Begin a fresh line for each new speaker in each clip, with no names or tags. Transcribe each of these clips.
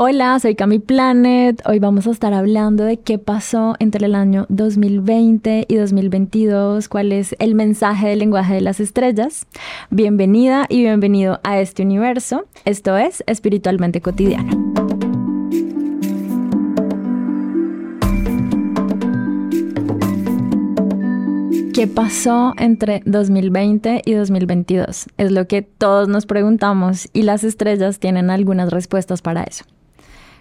Hola, soy Cami Planet. Hoy vamos a estar hablando de qué pasó entre el año 2020 y 2022, cuál es el mensaje del lenguaje de las estrellas. Bienvenida y bienvenido a este universo. Esto es Espiritualmente Cotidiano. ¿Qué pasó entre 2020 y 2022? Es lo que todos nos preguntamos y las estrellas tienen algunas respuestas para eso.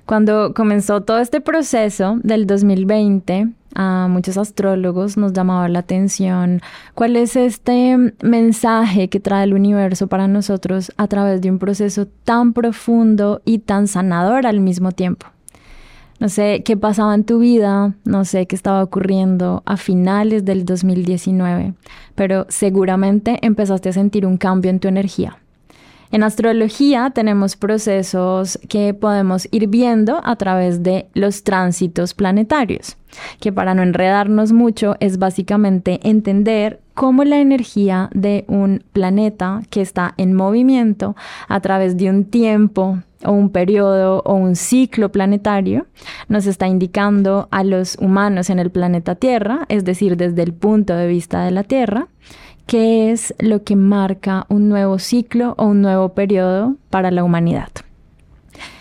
Cuando comenzó todo este proceso del 2020, a muchos astrólogos nos llamaba la atención cuál es este mensaje que trae el universo para nosotros a través de un proceso tan profundo y tan sanador al mismo tiempo. No sé qué pasaba en tu vida, no sé qué estaba ocurriendo a finales del 2019, pero seguramente empezaste a sentir un cambio en tu energía en astrología tenemos procesos que podemos ir viendo a través de los tránsitos planetarios, que para no enredarnos mucho es básicamente entender cómo la energía de un planeta que está en movimiento a través de un tiempo o un periodo o un ciclo planetario nos está indicando a los humanos en el planeta Tierra, es decir, desde el punto de vista de la Tierra, qué es lo que marca un nuevo ciclo o un nuevo periodo para la humanidad.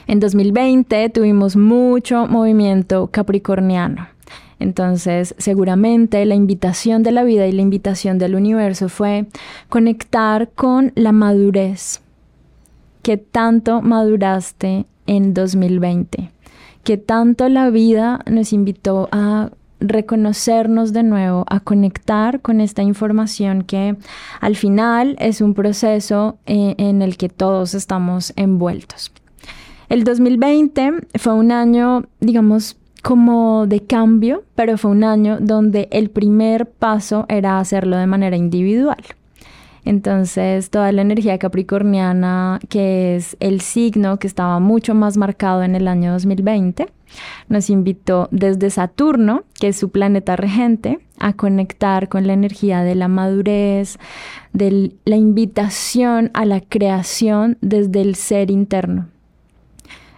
En 2020 tuvimos mucho movimiento capricorniano. Entonces, seguramente la invitación de la vida y la invitación del universo fue conectar con la madurez. ¿Qué tanto maduraste en 2020? ¿Qué tanto la vida nos invitó a reconocernos de nuevo, a conectar con esta información que al final es un proceso eh, en el que todos estamos envueltos. El 2020 fue un año, digamos, como de cambio, pero fue un año donde el primer paso era hacerlo de manera individual. Entonces, toda la energía capricorniana, que es el signo que estaba mucho más marcado en el año 2020, nos invitó desde Saturno, que es su planeta regente, a conectar con la energía de la madurez, de la invitación a la creación desde el ser interno.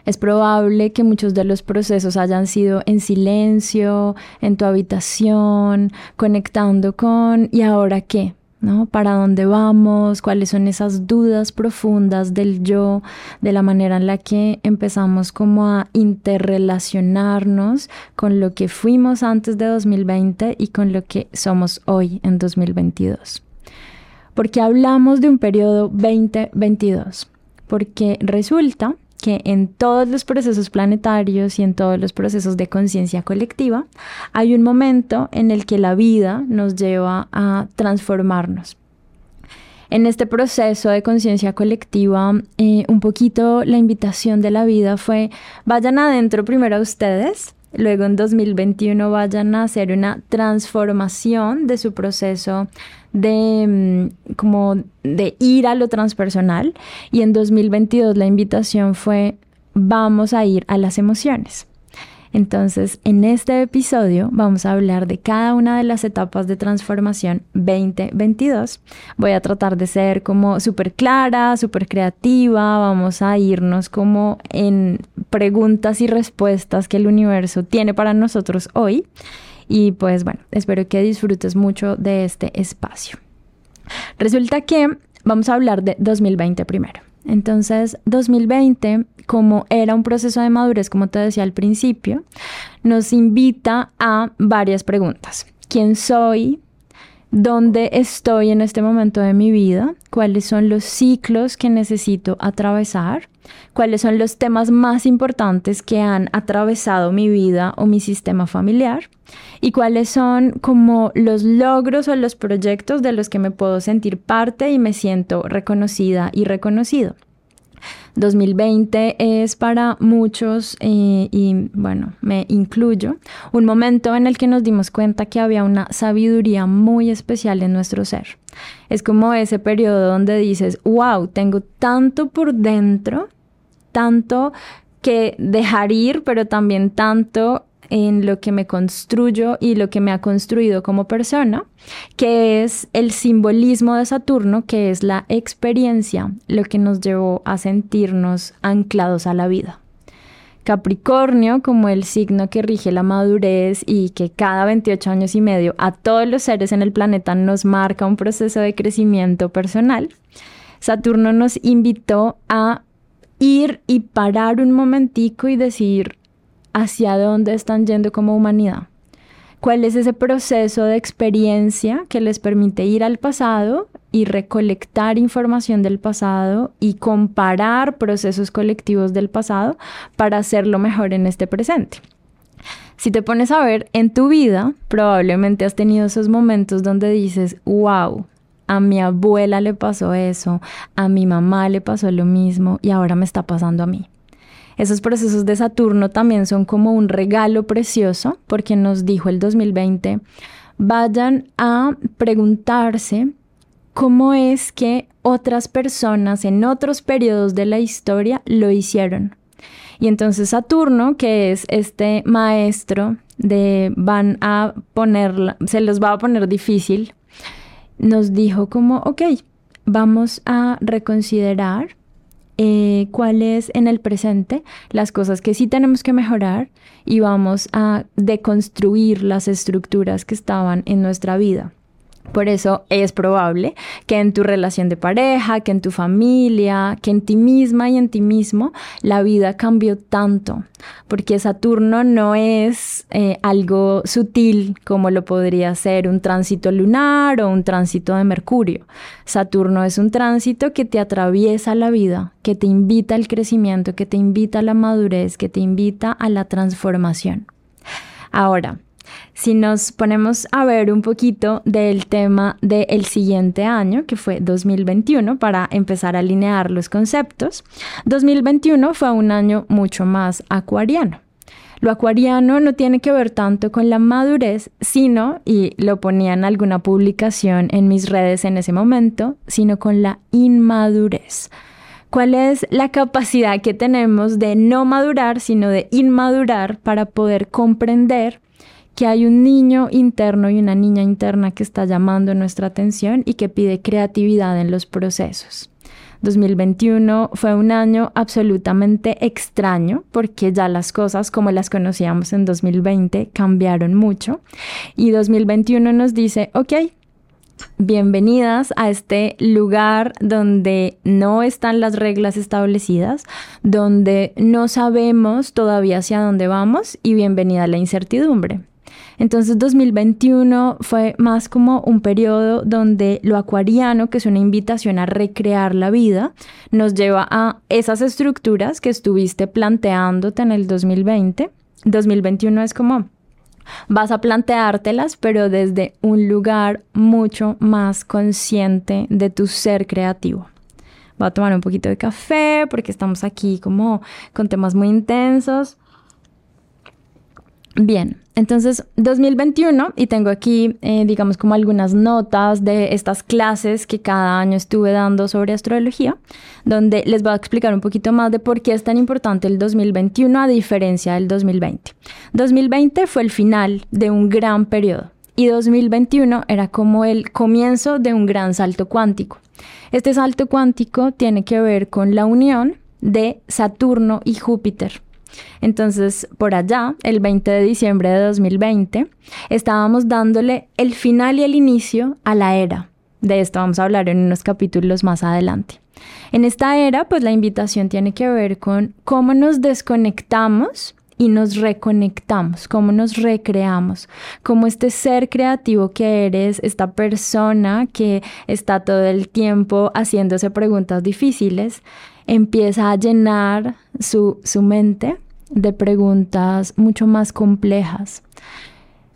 Es probable que muchos de los procesos hayan sido en silencio, en tu habitación, conectando con ¿y ahora qué? ¿No? ¿Para dónde vamos? ¿Cuáles son esas dudas profundas del yo, de la manera en la que empezamos como a interrelacionarnos con lo que fuimos antes de 2020 y con lo que somos hoy en 2022? Porque hablamos de un periodo 2022, porque resulta que en todos los procesos planetarios y en todos los procesos de conciencia colectiva hay un momento en el que la vida nos lleva a transformarnos. En este proceso de conciencia colectiva, eh, un poquito la invitación de la vida fue, vayan adentro primero a ustedes, luego en 2021 vayan a hacer una transformación de su proceso de mm, como de ir a lo transpersonal y en 2022 la invitación fue vamos a ir a las emociones. Entonces, en este episodio vamos a hablar de cada una de las etapas de transformación 2022. Voy a tratar de ser como súper clara, súper creativa, vamos a irnos como en preguntas y respuestas que el universo tiene para nosotros hoy. Y pues bueno, espero que disfrutes mucho de este espacio. Resulta que vamos a hablar de 2020 primero. Entonces, 2020, como era un proceso de madurez, como te decía al principio, nos invita a varias preguntas. ¿Quién soy? dónde estoy en este momento de mi vida, cuáles son los ciclos que necesito atravesar, cuáles son los temas más importantes que han atravesado mi vida o mi sistema familiar y cuáles son como los logros o los proyectos de los que me puedo sentir parte y me siento reconocida y reconocido. 2020 es para muchos, eh, y bueno, me incluyo, un momento en el que nos dimos cuenta que había una sabiduría muy especial en nuestro ser. Es como ese periodo donde dices, wow, tengo tanto por dentro, tanto que dejar ir, pero también tanto en lo que me construyo y lo que me ha construido como persona, que es el simbolismo de Saturno, que es la experiencia, lo que nos llevó a sentirnos anclados a la vida. Capricornio, como el signo que rige la madurez y que cada 28 años y medio a todos los seres en el planeta nos marca un proceso de crecimiento personal, Saturno nos invitó a ir y parar un momentico y decir hacia dónde están yendo como humanidad. ¿Cuál es ese proceso de experiencia que les permite ir al pasado y recolectar información del pasado y comparar procesos colectivos del pasado para hacerlo mejor en este presente? Si te pones a ver en tu vida, probablemente has tenido esos momentos donde dices, wow, a mi abuela le pasó eso, a mi mamá le pasó lo mismo y ahora me está pasando a mí. Esos procesos de Saturno también son como un regalo precioso porque nos dijo el 2020, vayan a preguntarse cómo es que otras personas en otros periodos de la historia lo hicieron. Y entonces Saturno, que es este maestro de van a poner, se los va a poner difícil, nos dijo como, ok, vamos a reconsiderar eh, cuáles en el presente las cosas que sí tenemos que mejorar y vamos a deconstruir las estructuras que estaban en nuestra vida. Por eso es probable que en tu relación de pareja, que en tu familia, que en ti misma y en ti mismo, la vida cambió tanto, porque Saturno no es eh, algo sutil como lo podría ser un tránsito lunar o un tránsito de Mercurio. Saturno es un tránsito que te atraviesa la vida, que te invita al crecimiento, que te invita a la madurez, que te invita a la transformación. Ahora, si nos ponemos a ver un poquito del tema del siguiente año, que fue 2021, para empezar a alinear los conceptos, 2021 fue un año mucho más acuariano. Lo acuariano no tiene que ver tanto con la madurez, sino, y lo ponía en alguna publicación en mis redes en ese momento, sino con la inmadurez. ¿Cuál es la capacidad que tenemos de no madurar, sino de inmadurar para poder comprender que hay un niño interno y una niña interna que está llamando nuestra atención y que pide creatividad en los procesos. 2021 fue un año absolutamente extraño porque ya las cosas como las conocíamos en 2020 cambiaron mucho y 2021 nos dice, ok, Bienvenidas a este lugar donde no están las reglas establecidas, donde no sabemos todavía hacia dónde vamos y bienvenida a la incertidumbre. Entonces 2021 fue más como un periodo donde lo acuariano, que es una invitación a recrear la vida, nos lleva a esas estructuras que estuviste planteándote en el 2020. 2021 es como vas a planteártelas, pero desde un lugar mucho más consciente de tu ser creativo. Voy a tomar un poquito de café porque estamos aquí como con temas muy intensos. Bien, entonces 2021 y tengo aquí, eh, digamos, como algunas notas de estas clases que cada año estuve dando sobre astrología, donde les voy a explicar un poquito más de por qué es tan importante el 2021 a diferencia del 2020. 2020 fue el final de un gran periodo y 2021 era como el comienzo de un gran salto cuántico. Este salto cuántico tiene que ver con la unión de Saturno y Júpiter. Entonces, por allá, el 20 de diciembre de 2020, estábamos dándole el final y el inicio a la era. De esto vamos a hablar en unos capítulos más adelante. En esta era, pues la invitación tiene que ver con cómo nos desconectamos y nos reconectamos, cómo nos recreamos, cómo este ser creativo que eres, esta persona que está todo el tiempo haciéndose preguntas difíciles, empieza a llenar su, su mente de preguntas mucho más complejas.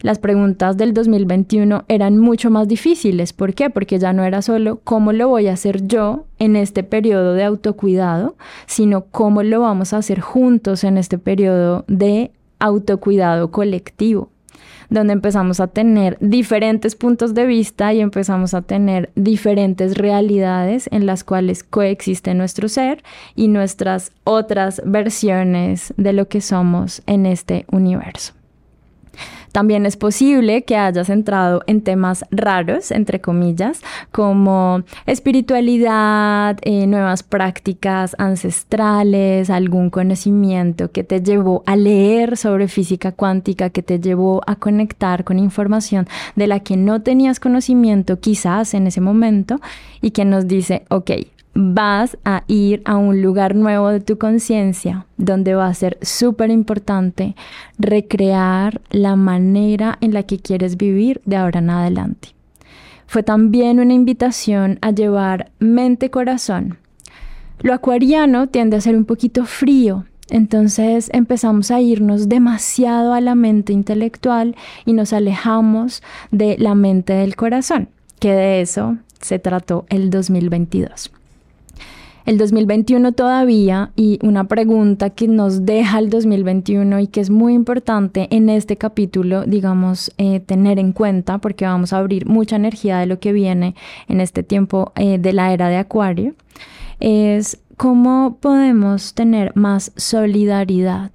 Las preguntas del 2021 eran mucho más difíciles. ¿Por qué? Porque ya no era solo cómo lo voy a hacer yo en este periodo de autocuidado, sino cómo lo vamos a hacer juntos en este periodo de autocuidado colectivo donde empezamos a tener diferentes puntos de vista y empezamos a tener diferentes realidades en las cuales coexiste nuestro ser y nuestras otras versiones de lo que somos en este universo. También es posible que hayas entrado en temas raros, entre comillas, como espiritualidad, eh, nuevas prácticas ancestrales, algún conocimiento que te llevó a leer sobre física cuántica, que te llevó a conectar con información de la que no tenías conocimiento quizás en ese momento y que nos dice, ok, vas a ir a un lugar nuevo de tu conciencia donde va a ser súper importante recrear la manera en la que quieres vivir de ahora en adelante. Fue también una invitación a llevar mente-corazón. Lo acuariano tiende a ser un poquito frío, entonces empezamos a irnos demasiado a la mente intelectual y nos alejamos de la mente del corazón, que de eso se trató el 2022 el 2021 todavía y una pregunta que nos deja el 2021 y que es muy importante en este capítulo, digamos, eh, tener en cuenta porque vamos a abrir mucha energía de lo que viene en este tiempo eh, de la era de Acuario, es cómo podemos tener más solidaridad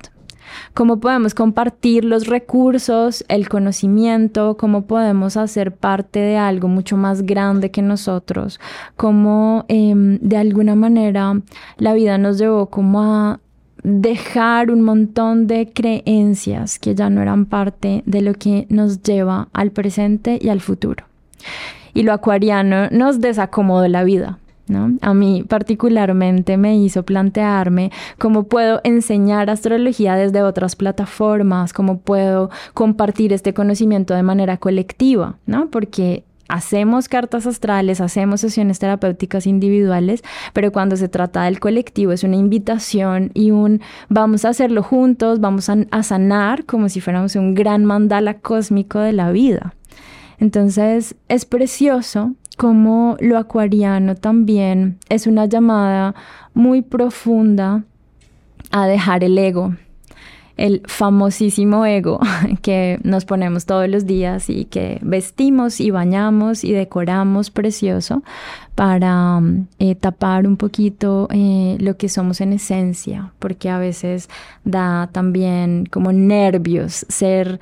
cómo podemos compartir los recursos, el conocimiento, cómo podemos hacer parte de algo mucho más grande que nosotros, cómo em, de alguna manera la vida nos llevó como a dejar un montón de creencias que ya no eran parte de lo que nos lleva al presente y al futuro. Y lo acuariano nos desacomodó la vida, a mí particularmente me hizo plantearme cómo puedo enseñar astrología desde otras plataformas, cómo puedo compartir este conocimiento de manera colectiva, ¿no? Porque hacemos cartas astrales, hacemos sesiones terapéuticas individuales, pero cuando se trata del colectivo es una invitación y un vamos a hacerlo juntos, vamos a, a sanar como si fuéramos un gran mandala cósmico de la vida. Entonces es precioso como lo acuariano también es una llamada muy profunda a dejar el ego, el famosísimo ego que nos ponemos todos los días y que vestimos y bañamos y decoramos precioso para eh, tapar un poquito eh, lo que somos en esencia, porque a veces da también como nervios ser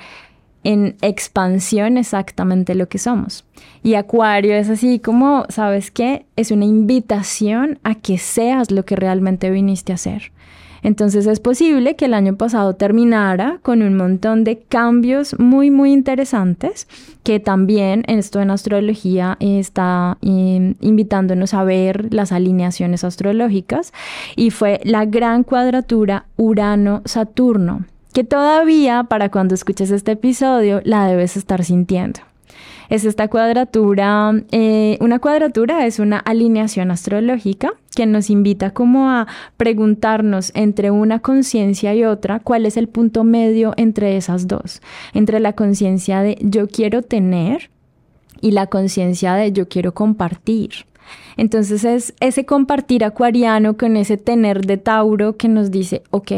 en expansión exactamente lo que somos. Y Acuario es así como, ¿sabes qué? Es una invitación a que seas lo que realmente viniste a ser. Entonces es posible que el año pasado terminara con un montón de cambios muy, muy interesantes, que también esto en astrología está invitándonos a ver las alineaciones astrológicas, y fue la gran cuadratura Urano-Saturno que todavía para cuando escuches este episodio la debes estar sintiendo. Es esta cuadratura, eh, una cuadratura es una alineación astrológica que nos invita como a preguntarnos entre una conciencia y otra cuál es el punto medio entre esas dos, entre la conciencia de yo quiero tener y la conciencia de yo quiero compartir. Entonces es ese compartir acuariano con ese tener de Tauro que nos dice, ok,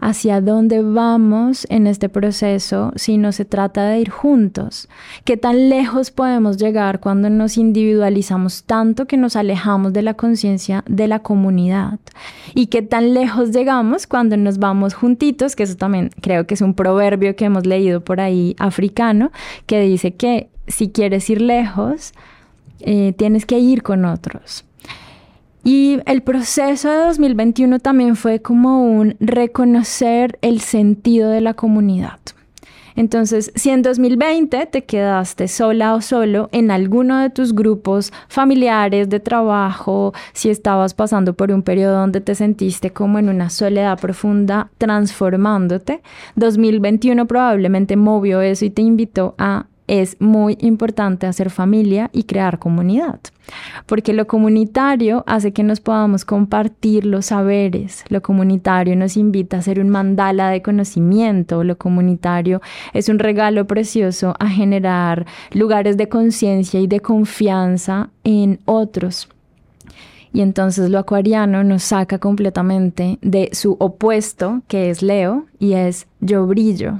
hacia dónde vamos en este proceso si no se trata de ir juntos. ¿Qué tan lejos podemos llegar cuando nos individualizamos tanto que nos alejamos de la conciencia de la comunidad? ¿Y qué tan lejos llegamos cuando nos vamos juntitos? Que eso también creo que es un proverbio que hemos leído por ahí africano que dice que si quieres ir lejos, eh, tienes que ir con otros. Y el proceso de 2021 también fue como un reconocer el sentido de la comunidad. Entonces, si en 2020 te quedaste sola o solo en alguno de tus grupos familiares de trabajo, si estabas pasando por un periodo donde te sentiste como en una soledad profunda transformándote, 2021 probablemente movió eso y te invitó a es muy importante hacer familia y crear comunidad, porque lo comunitario hace que nos podamos compartir los saberes, lo comunitario nos invita a hacer un mandala de conocimiento, lo comunitario es un regalo precioso a generar lugares de conciencia y de confianza en otros. Y entonces lo acuariano nos saca completamente de su opuesto, que es Leo, y es yo brillo,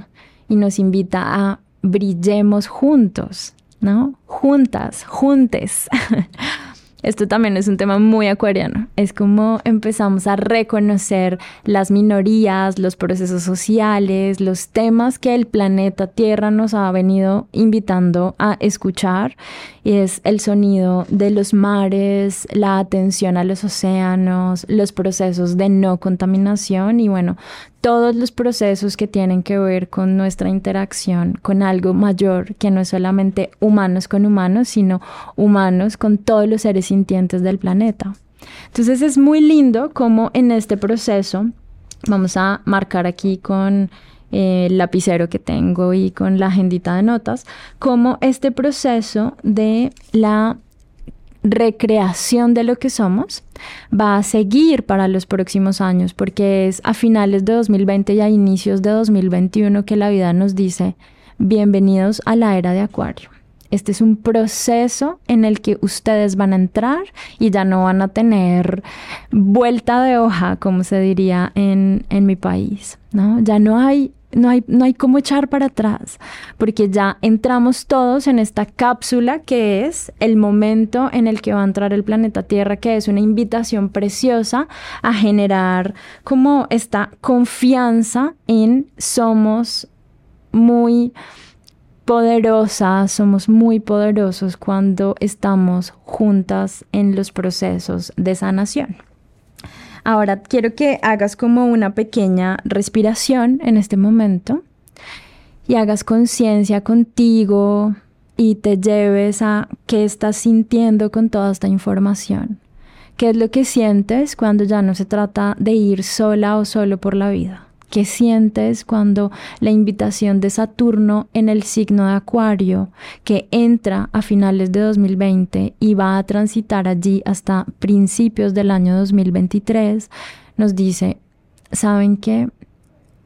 y nos invita a brillemos juntos, ¿no? Juntas, juntes. esto también es un tema muy acuariano. Es como empezamos a reconocer las minorías, los procesos sociales, los temas que el planeta Tierra nos ha venido invitando a escuchar. Y es el sonido de los mares, la atención a los océanos, los procesos de no contaminación y bueno, todos los procesos que tienen que ver con nuestra interacción con algo mayor que no es solamente humanos con humanos, sino humanos con todos los seres sintientes del planeta. Entonces es muy lindo como en este proceso, vamos a marcar aquí con eh, el lapicero que tengo y con la agendita de notas, como este proceso de la recreación de lo que somos va a seguir para los próximos años, porque es a finales de 2020 y a inicios de 2021 que la vida nos dice, bienvenidos a la era de Acuario. Este es un proceso en el que ustedes van a entrar y ya no van a tener vuelta de hoja, como se diría en, en mi país. ¿no? Ya no hay no hay, no hay cómo echar para atrás, porque ya entramos todos en esta cápsula que es el momento en el que va a entrar el planeta Tierra, que es una invitación preciosa a generar como esta confianza en somos muy poderosas, somos muy poderosos cuando estamos juntas en los procesos de sanación. Ahora quiero que hagas como una pequeña respiración en este momento y hagas conciencia contigo y te lleves a qué estás sintiendo con toda esta información. ¿Qué es lo que sientes cuando ya no se trata de ir sola o solo por la vida? ¿Qué sientes cuando la invitación de Saturno en el signo de Acuario, que entra a finales de 2020 y va a transitar allí hasta principios del año 2023, nos dice, ¿saben qué?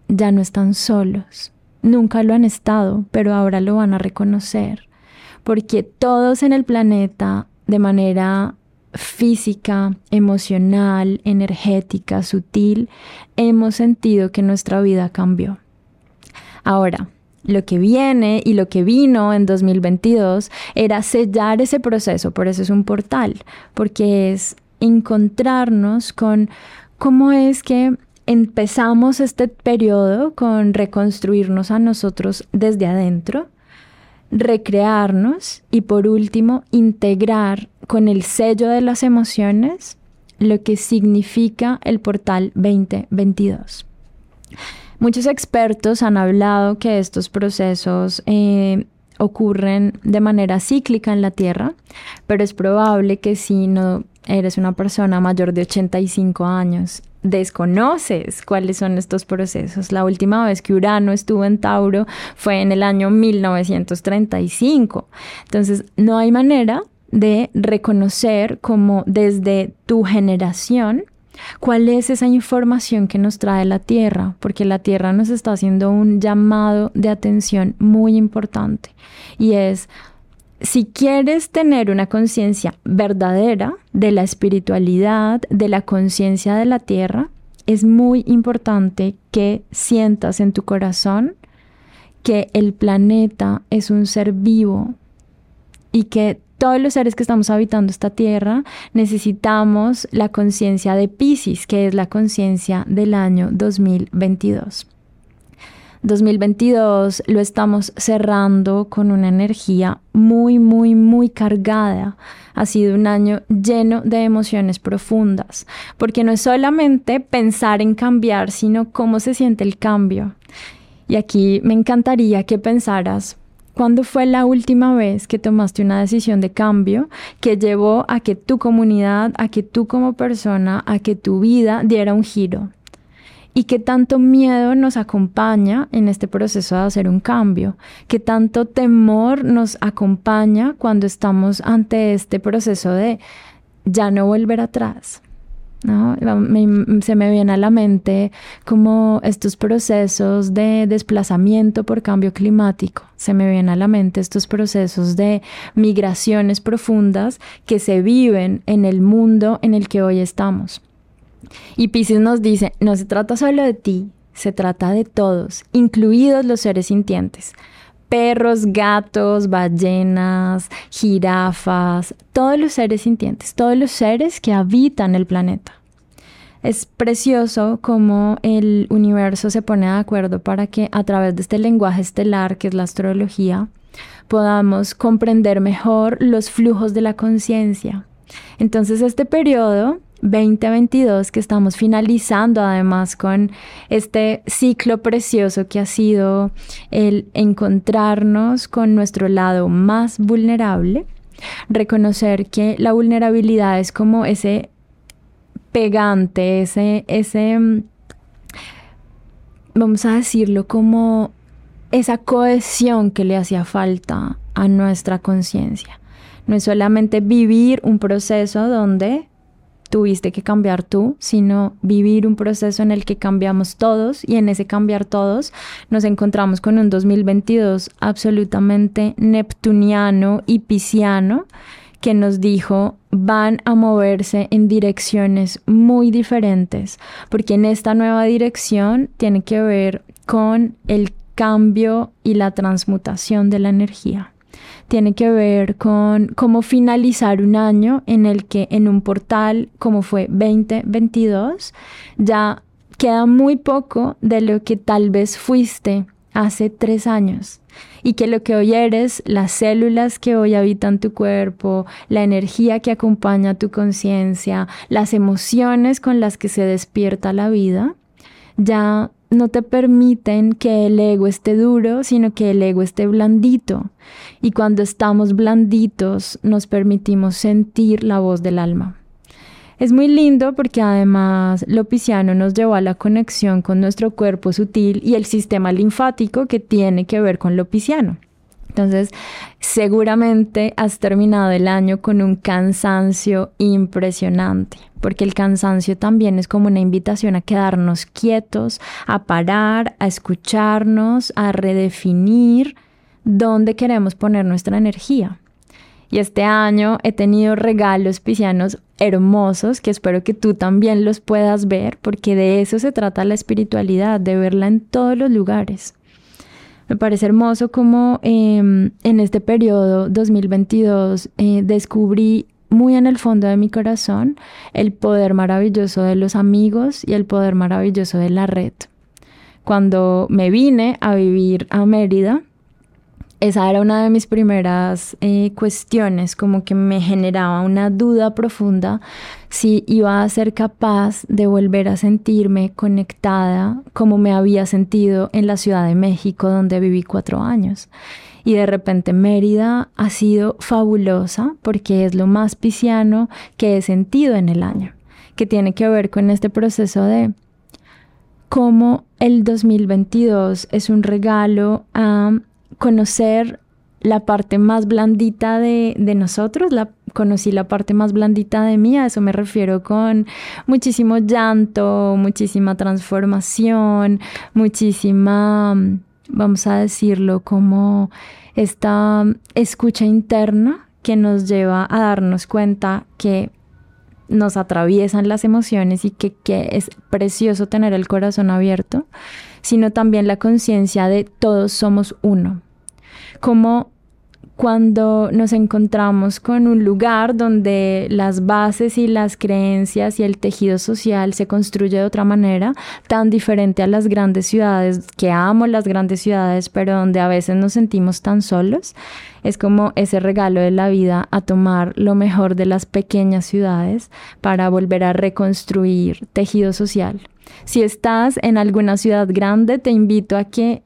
Ya no están solos. Nunca lo han estado, pero ahora lo van a reconocer. Porque todos en el planeta, de manera física, emocional, energética, sutil, hemos sentido que nuestra vida cambió. Ahora, lo que viene y lo que vino en 2022 era sellar ese proceso, por eso es un portal, porque es encontrarnos con cómo es que empezamos este periodo con reconstruirnos a nosotros desde adentro, recrearnos y por último integrar con el sello de las emociones lo que significa el portal 2022. Muchos expertos han hablado que estos procesos eh, ocurren de manera cíclica en la Tierra, pero es probable que si no eres una persona mayor de 85 años desconoces cuáles son estos procesos. La última vez que Urano estuvo en Tauro fue en el año 1935. Entonces, no hay manera de reconocer como desde tu generación cuál es esa información que nos trae la Tierra, porque la Tierra nos está haciendo un llamado de atención muy importante y es si quieres tener una conciencia verdadera de la espiritualidad, de la conciencia de la tierra, es muy importante que sientas en tu corazón que el planeta es un ser vivo y que todos los seres que estamos habitando esta tierra necesitamos la conciencia de Pisces, que es la conciencia del año 2022. 2022 lo estamos cerrando con una energía muy, muy, muy cargada. Ha sido un año lleno de emociones profundas, porque no es solamente pensar en cambiar, sino cómo se siente el cambio. Y aquí me encantaría que pensaras, ¿cuándo fue la última vez que tomaste una decisión de cambio que llevó a que tu comunidad, a que tú como persona, a que tu vida diera un giro? y qué tanto miedo nos acompaña en este proceso de hacer un cambio, qué tanto temor nos acompaña cuando estamos ante este proceso de ya no volver atrás. ¿No? se me viene a la mente como estos procesos de desplazamiento por cambio climático, se me viene a la mente estos procesos de migraciones profundas que se viven en el mundo en el que hoy estamos. Y Pisces nos dice, no se trata solo de ti, se trata de todos, incluidos los seres sintientes. Perros, gatos, ballenas, jirafas, todos los seres sintientes, todos los seres que habitan el planeta. Es precioso cómo el universo se pone de acuerdo para que a través de este lenguaje estelar que es la astrología podamos comprender mejor los flujos de la conciencia. Entonces este periodo 2022 que estamos finalizando además con este ciclo precioso que ha sido el encontrarnos con nuestro lado más vulnerable, reconocer que la vulnerabilidad es como ese pegante, ese, ese, mm, vamos a decirlo, como esa cohesión que le hacía falta a nuestra conciencia. No es solamente vivir un proceso donde tuviste que cambiar tú, sino vivir un proceso en el que cambiamos todos y en ese cambiar todos nos encontramos con un 2022 absolutamente neptuniano y pisciano que nos dijo van a moverse en direcciones muy diferentes, porque en esta nueva dirección tiene que ver con el cambio y la transmutación de la energía. Tiene que ver con cómo finalizar un año en el que en un portal como fue 2022 ya queda muy poco de lo que tal vez fuiste hace tres años. Y que lo que hoy eres, las células que hoy habitan tu cuerpo, la energía que acompaña tu conciencia, las emociones con las que se despierta la vida, ya no te permiten que el ego esté duro, sino que el ego esté blandito. Y cuando estamos blanditos nos permitimos sentir la voz del alma. Es muy lindo porque además lo pisciano nos llevó a la conexión con nuestro cuerpo sutil y el sistema linfático que tiene que ver con lo pisciano. Entonces, seguramente has terminado el año con un cansancio impresionante, porque el cansancio también es como una invitación a quedarnos quietos, a parar, a escucharnos, a redefinir dónde queremos poner nuestra energía. Y este año he tenido regalos piscianos hermosos que espero que tú también los puedas ver, porque de eso se trata la espiritualidad, de verla en todos los lugares. Me parece hermoso como em, en este periodo 2022 eh, descubrí muy en el fondo de mi corazón el poder maravilloso de los amigos y el poder maravilloso de la red. Cuando me vine a vivir a Mérida, esa era una de mis primeras eh, cuestiones, como que me generaba una duda profunda si iba a ser capaz de volver a sentirme conectada como me había sentido en la Ciudad de México, donde viví cuatro años. Y de repente Mérida ha sido fabulosa porque es lo más pisciano que he sentido en el año, que tiene que ver con este proceso de cómo el 2022 es un regalo a conocer la parte más blandita de, nosotros, la, conocí la parte más blandita de mí, a eso me refiero con muchísimo llanto, muchísima transformación, muchísima, vamos a decirlo, como esta escucha interna que nos lleva a darnos cuenta que nos atraviesan las emociones y que, que es precioso tener el corazón abierto, sino también la conciencia de todos somos uno como cuando nos encontramos con un lugar donde las bases y las creencias y el tejido social se construye de otra manera, tan diferente a las grandes ciudades, que amo las grandes ciudades, pero donde a veces nos sentimos tan solos, es como ese regalo de la vida a tomar lo mejor de las pequeñas ciudades para volver a reconstruir tejido social. Si estás en alguna ciudad grande, te invito a que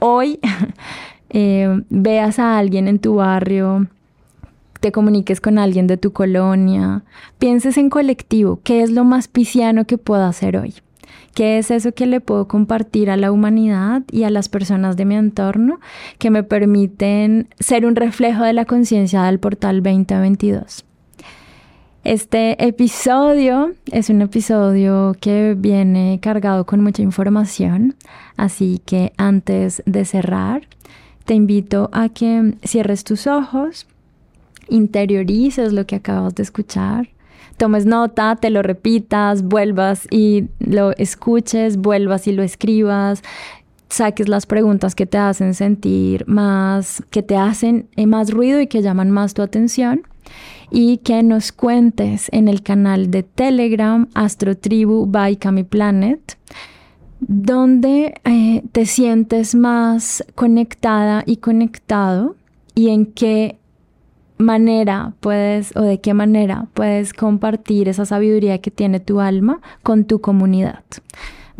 hoy Eh, veas a alguien en tu barrio, te comuniques con alguien de tu colonia, pienses en colectivo, ¿qué es lo más pisciano que puedo hacer hoy? ¿Qué es eso que le puedo compartir a la humanidad y a las personas de mi entorno que me permiten ser un reflejo de la conciencia del portal 2022? Este episodio es un episodio que viene cargado con mucha información, así que antes de cerrar, te invito a que cierres tus ojos, interiorices lo que acabas de escuchar, tomes nota, te lo repitas, vuelvas y lo escuches, vuelvas y lo escribas. saques las preguntas que te hacen sentir más, que te hacen eh, más ruido y que llaman más tu atención y que nos cuentes en el canal de Telegram Astro Tribu by Planet donde eh, te sientes más conectada y conectado y en qué manera puedes o de qué manera puedes compartir esa sabiduría que tiene tu alma con tu comunidad.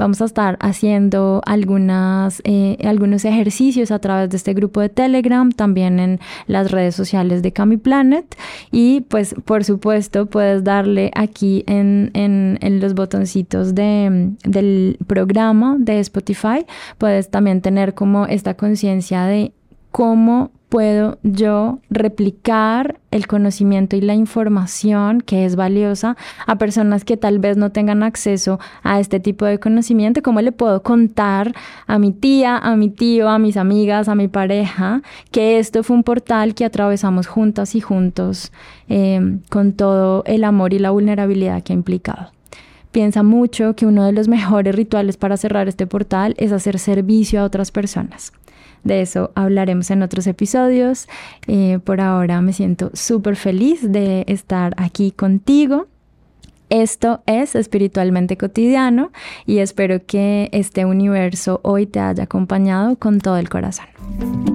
Vamos a estar haciendo algunas, eh, algunos ejercicios a través de este grupo de Telegram, también en las redes sociales de Cami Planet. Y pues por supuesto puedes darle aquí en, en, los botoncitos de, del programa de Spotify. Puedes también tener como esta conciencia de cómo puedo yo replicar el conocimiento y la información que es valiosa a personas que tal vez no tengan acceso a este tipo de conocimiento? ¿Cómo le puedo contar a mi tía, a mi tío, a mis amigas, a mi pareja que esto fue un portal que atravesamos juntas y juntos em, con todo el amor y la vulnerabilidad que ha implicado? Piensa mucho que uno de los mejores rituales para cerrar este portal es hacer servicio a otras personas. De eso hablaremos en otros episodios. Eh, por ahora me siento súper feliz de estar aquí contigo. Esto es espiritualmente cotidiano y espero que este universo hoy te haya acompañado con todo el corazón.